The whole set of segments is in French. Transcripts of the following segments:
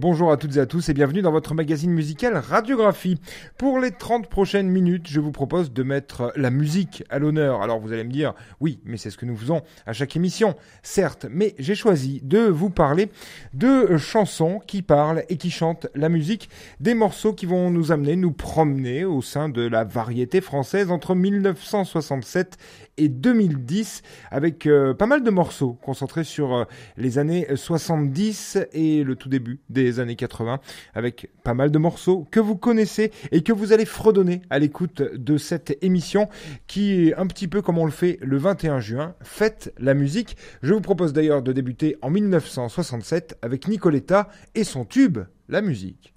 Bonjour à toutes et à tous et bienvenue dans votre magazine musical Radiographie. Pour les 30 prochaines minutes, je vous propose de mettre la musique à l'honneur. Alors vous allez me dire, oui, mais c'est ce que nous faisons à chaque émission, certes, mais j'ai choisi de vous parler de chansons qui parlent et qui chantent la musique, des morceaux qui vont nous amener, nous promener au sein de la variété française entre 1967 et 2010 avec euh, pas mal de morceaux concentrés sur euh, les années 70 et le tout début des années 80 avec pas mal de morceaux que vous connaissez et que vous allez fredonner à l'écoute de cette émission qui est un petit peu comme on le fait le 21 juin, faites la musique. Je vous propose d'ailleurs de débuter en 1967 avec Nicoletta et son tube, la musique.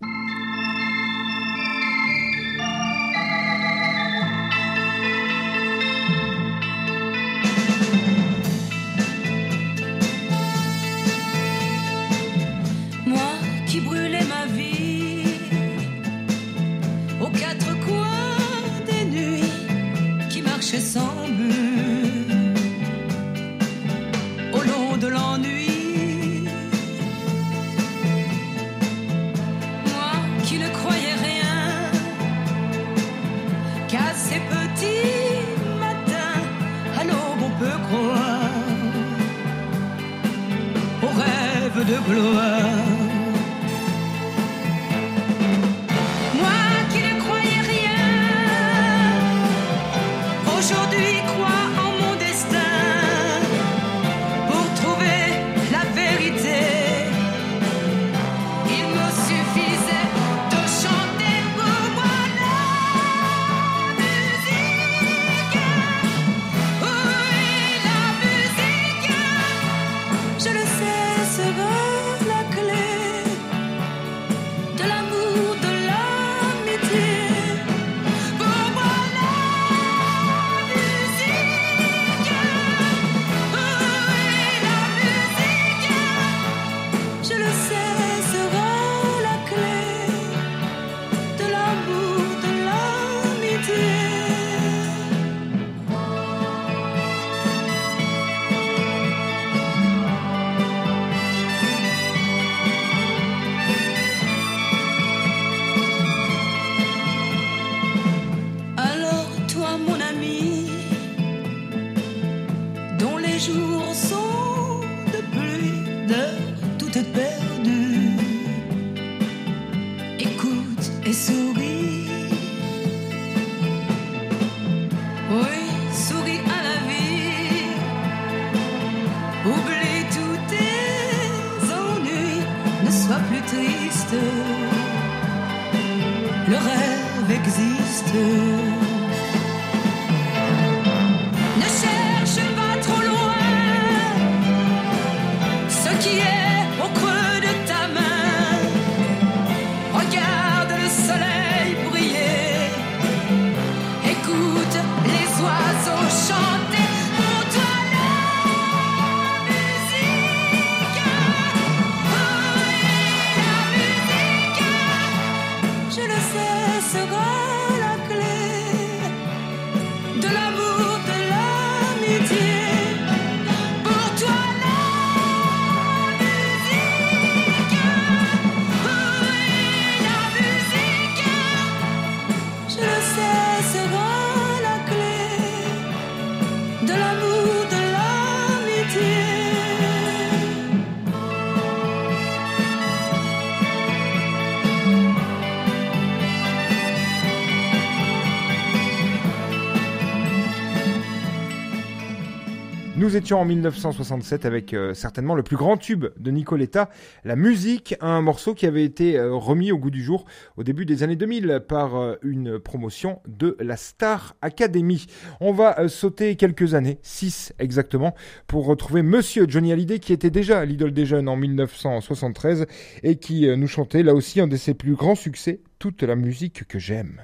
En 1967 avec euh, certainement le plus grand tube de Nicoletta, la musique, un morceau qui avait été euh, remis au goût du jour au début des années 2000 par euh, une promotion de la Star Academy. On va sauter quelques années, 6 exactement, pour retrouver Monsieur Johnny Hallyday qui était déjà l'idole des jeunes en 1973 et qui nous chantait là aussi un de ses plus grands succès, toute la musique que j'aime.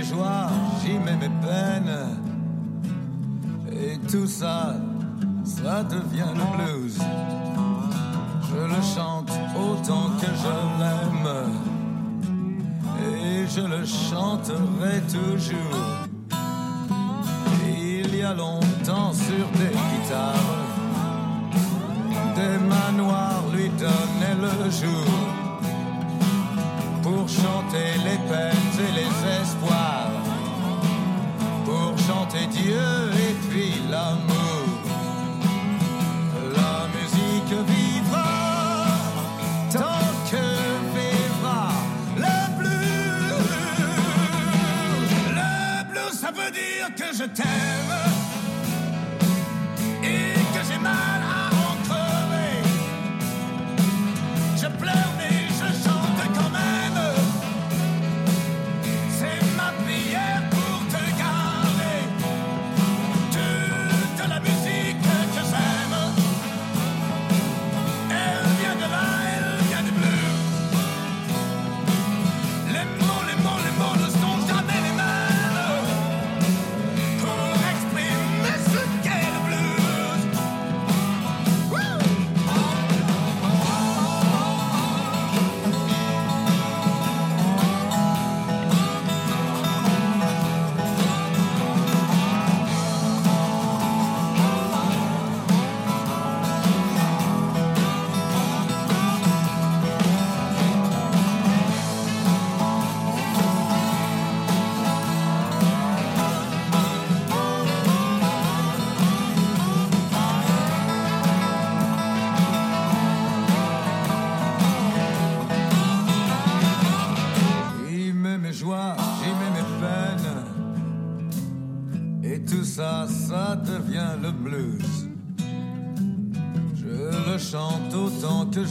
Mes joies, j'y mets mes peines, et tout ça, ça devient le blues. Je le chante autant que je l'aime, et je le chanterai toujours. Il y a longtemps sur des guitares, des manoirs lui donnaient le jour pour chanter les peines Dieu et puis l'amour. La musique vivra tant que vivra le blues. Le blues, ça veut dire que je t'aime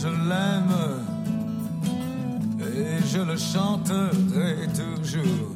je l'aime. Et je le chanterai toujours.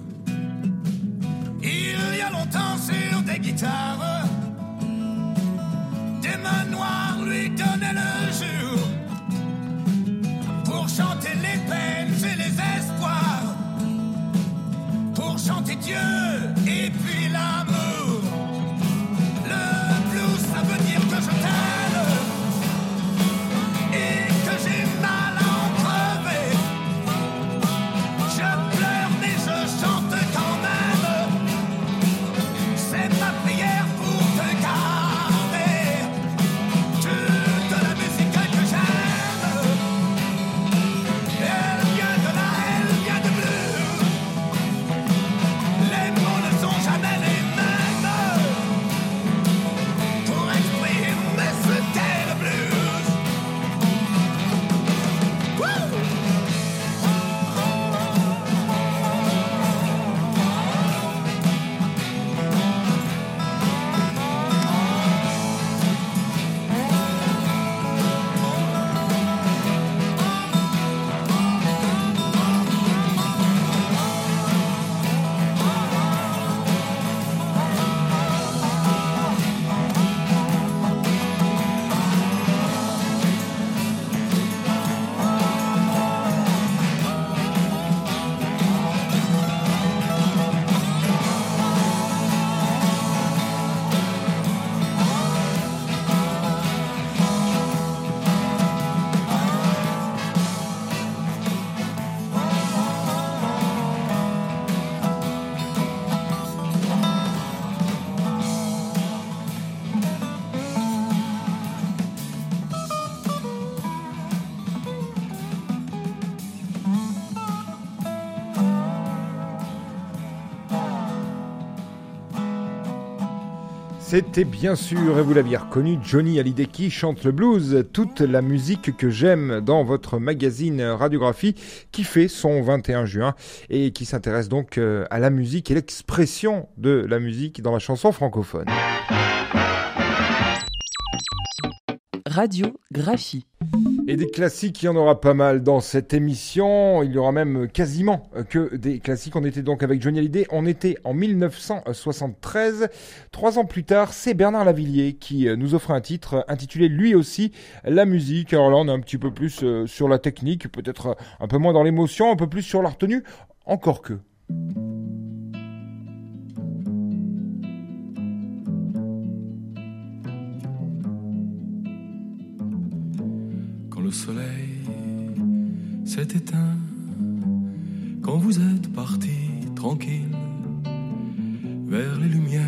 C'était bien sûr, et vous l'aviez reconnu, Johnny Hallyday qui chante le blues, toute la musique que j'aime dans votre magazine Radiographie qui fait son 21 juin et qui s'intéresse donc euh, à la musique et l'expression de la musique dans la chanson francophone. Radiographie. Et des classiques, il y en aura pas mal dans cette émission. Il y aura même quasiment que des classiques. On était donc avec Johnny Hallyday. On était en 1973. Trois ans plus tard, c'est Bernard Lavillier qui nous offre un titre intitulé lui aussi La musique. Alors là, on est un petit peu plus euh, sur la technique, peut-être un peu moins dans l'émotion, un peu plus sur la retenue. Encore que. Soleil s'est éteint, quand vous êtes parti tranquille vers les lumières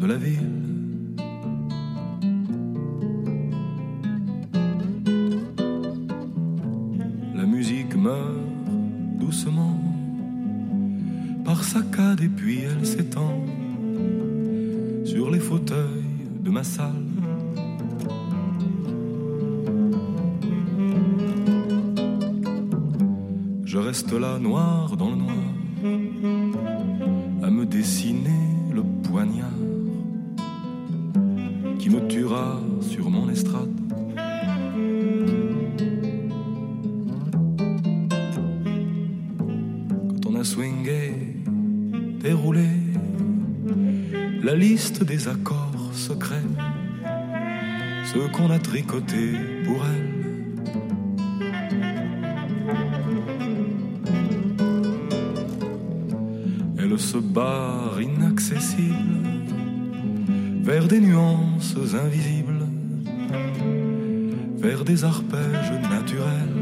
de la ville. La musique meurt doucement par saccades et puis elle s'étend sur les fauteuils de ma salle. Reste là noir dans le noir, à me dessiner le poignard qui me tuera sur mon estrade. Quand on a swingé, déroulé la liste des accords secrets, ceux qu'on a tricotés pour elle inaccessible vers des nuances invisibles, vers des arpèges naturels.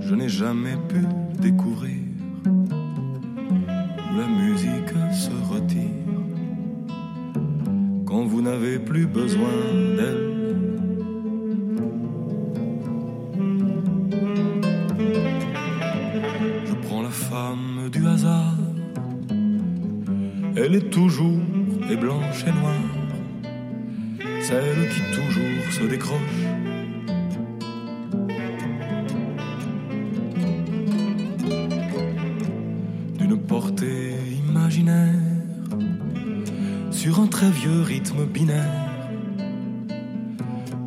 Je n'ai jamais pu découvrir la musique se retire quand vous n'avez plus besoin toujours est blanche et noire, celle qui toujours se décroche. D'une portée imaginaire, sur un très vieux rythme binaire,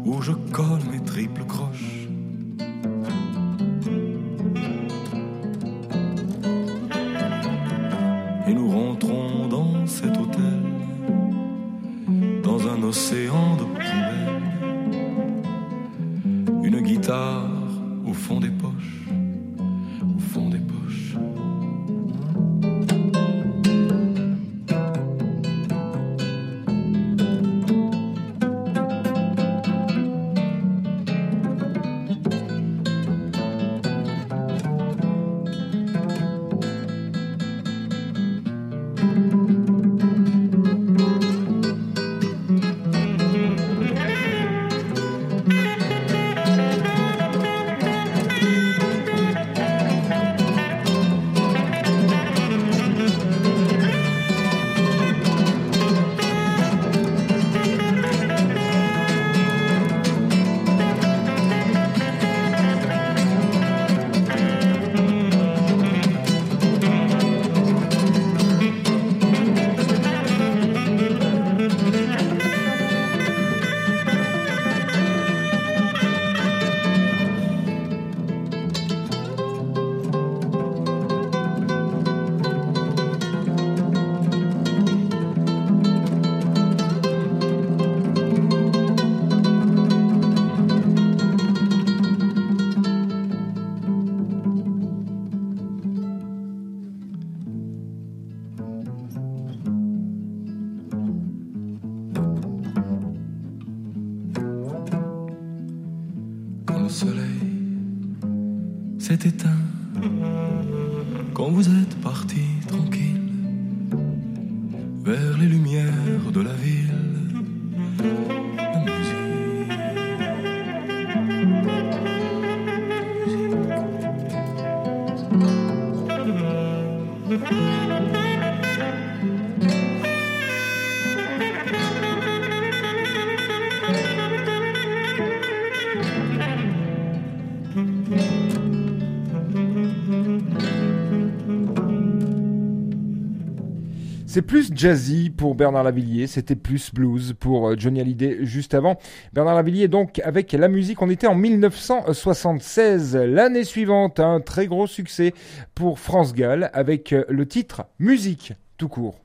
où je colle mes triples croches. et nous rentrons oceano do vers les lumières de la vie. C'est plus jazzy pour Bernard Lavillier, c'était plus blues pour euh, Johnny Hallyday juste avant. Bernard Lavillier donc avec la musique, on était en 1976. L'année suivante, un très gros succès pour France Gall avec euh, le titre Musique tout court.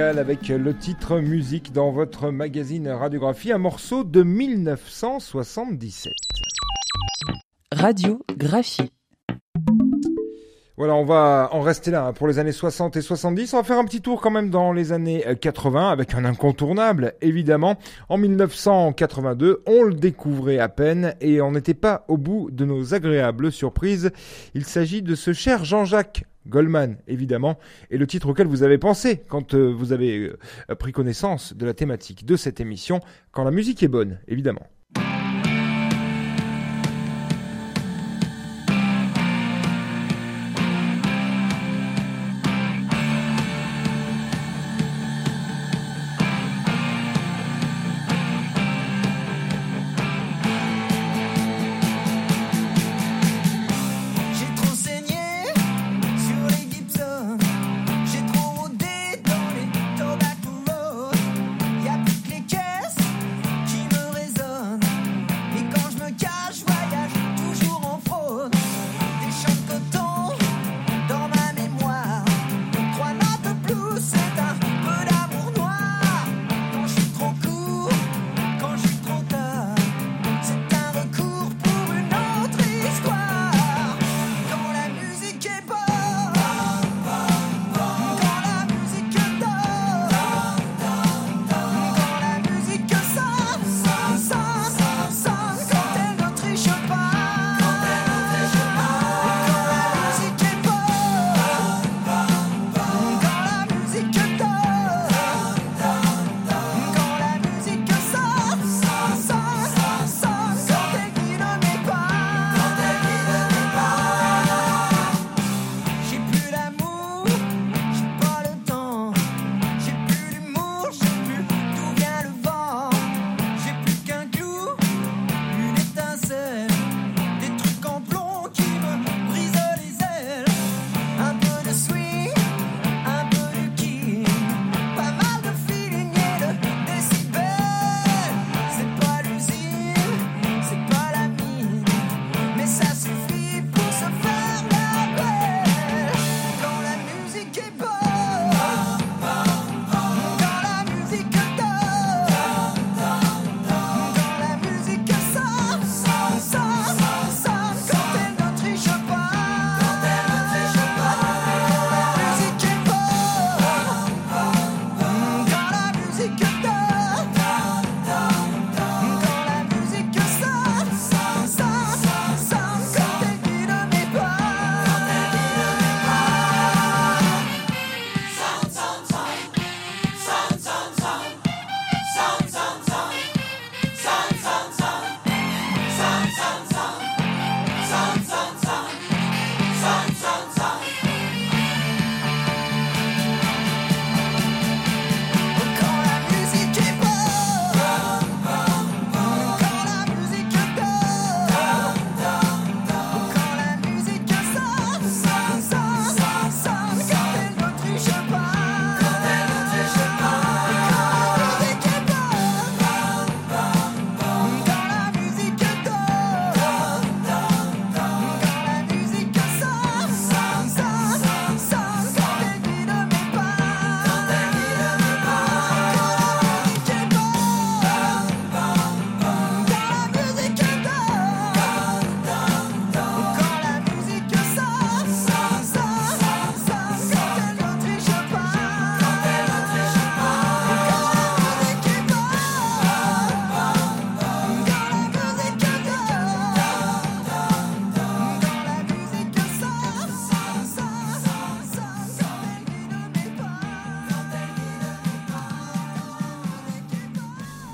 Avec le titre musique dans votre magazine Radiographie, un morceau de 1977. Radiographie. Voilà, on va en rester là hein, pour les années 60 et 70. On va faire un petit tour quand même dans les années 80 avec un incontournable, évidemment. En 1982, on le découvrait à peine et on n'était pas au bout de nos agréables surprises. Il s'agit de ce cher Jean-Jacques Goldman, évidemment, et le titre auquel vous avez pensé quand euh, vous avez euh, pris connaissance de la thématique de cette émission, quand la musique est bonne, évidemment.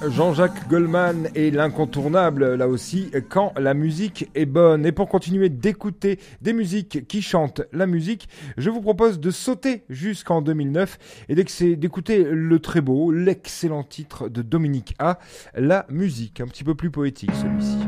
Jean-Jacques Goldman est l'incontournable, là aussi, quand la musique est bonne. Et pour continuer d'écouter des musiques qui chantent la musique, je vous propose de sauter jusqu'en 2009 et d'écouter le très beau, l'excellent titre de Dominique A, La musique, un petit peu plus poétique celui-ci.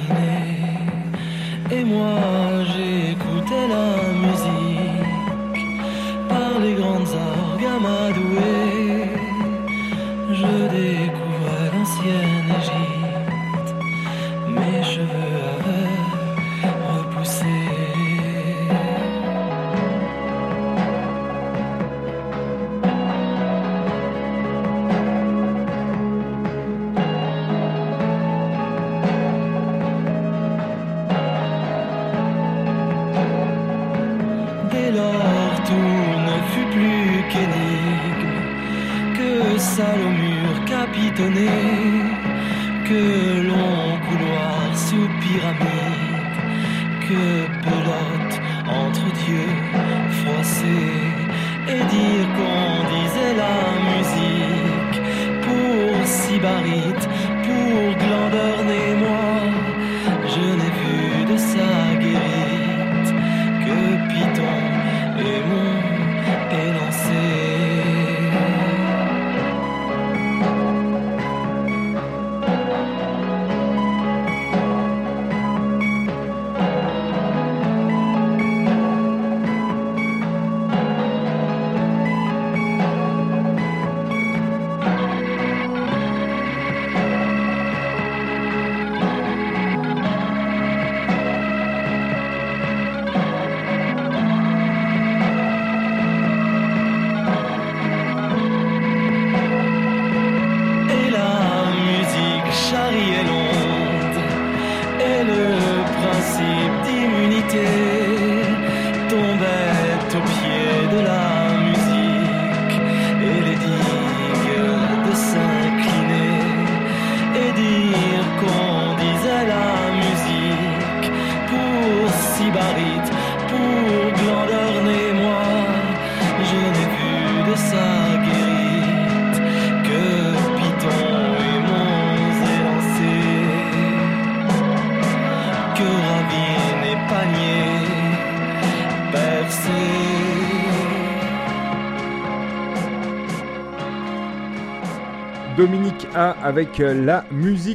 que long couloir sous pyramide, que pelote entre dieux froissé et dire qu'on disait la musique pour Sybarite, pour Glandeur et moi.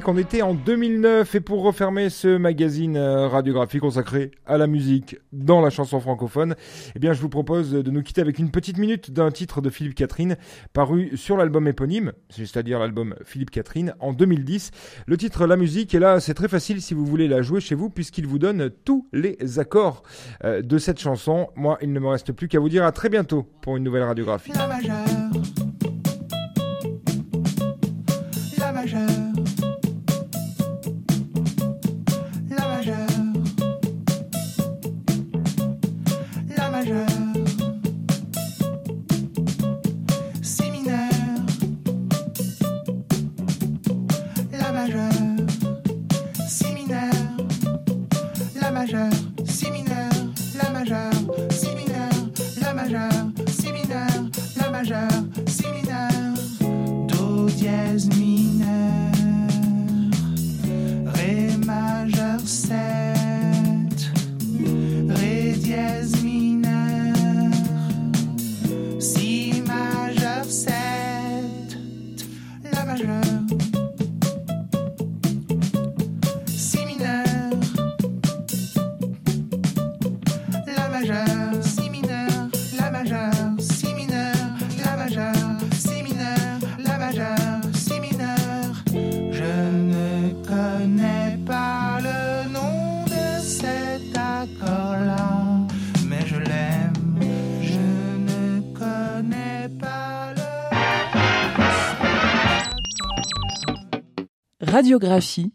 On était en 2009 et pour refermer ce magazine euh, radiographique consacré à la musique dans la chanson francophone, eh bien je vous propose de nous quitter avec une petite minute d'un titre de Philippe Catherine paru sur l'album éponyme, c'est-à-dire l'album Philippe Catherine en 2010. Le titre La musique et là c'est très facile si vous voulez la jouer chez vous puisqu'il vous donne tous les accords euh, de cette chanson. Moi, il ne me reste plus qu'à vous dire à très bientôt pour une nouvelle radiographie. Jasmine. Radiographie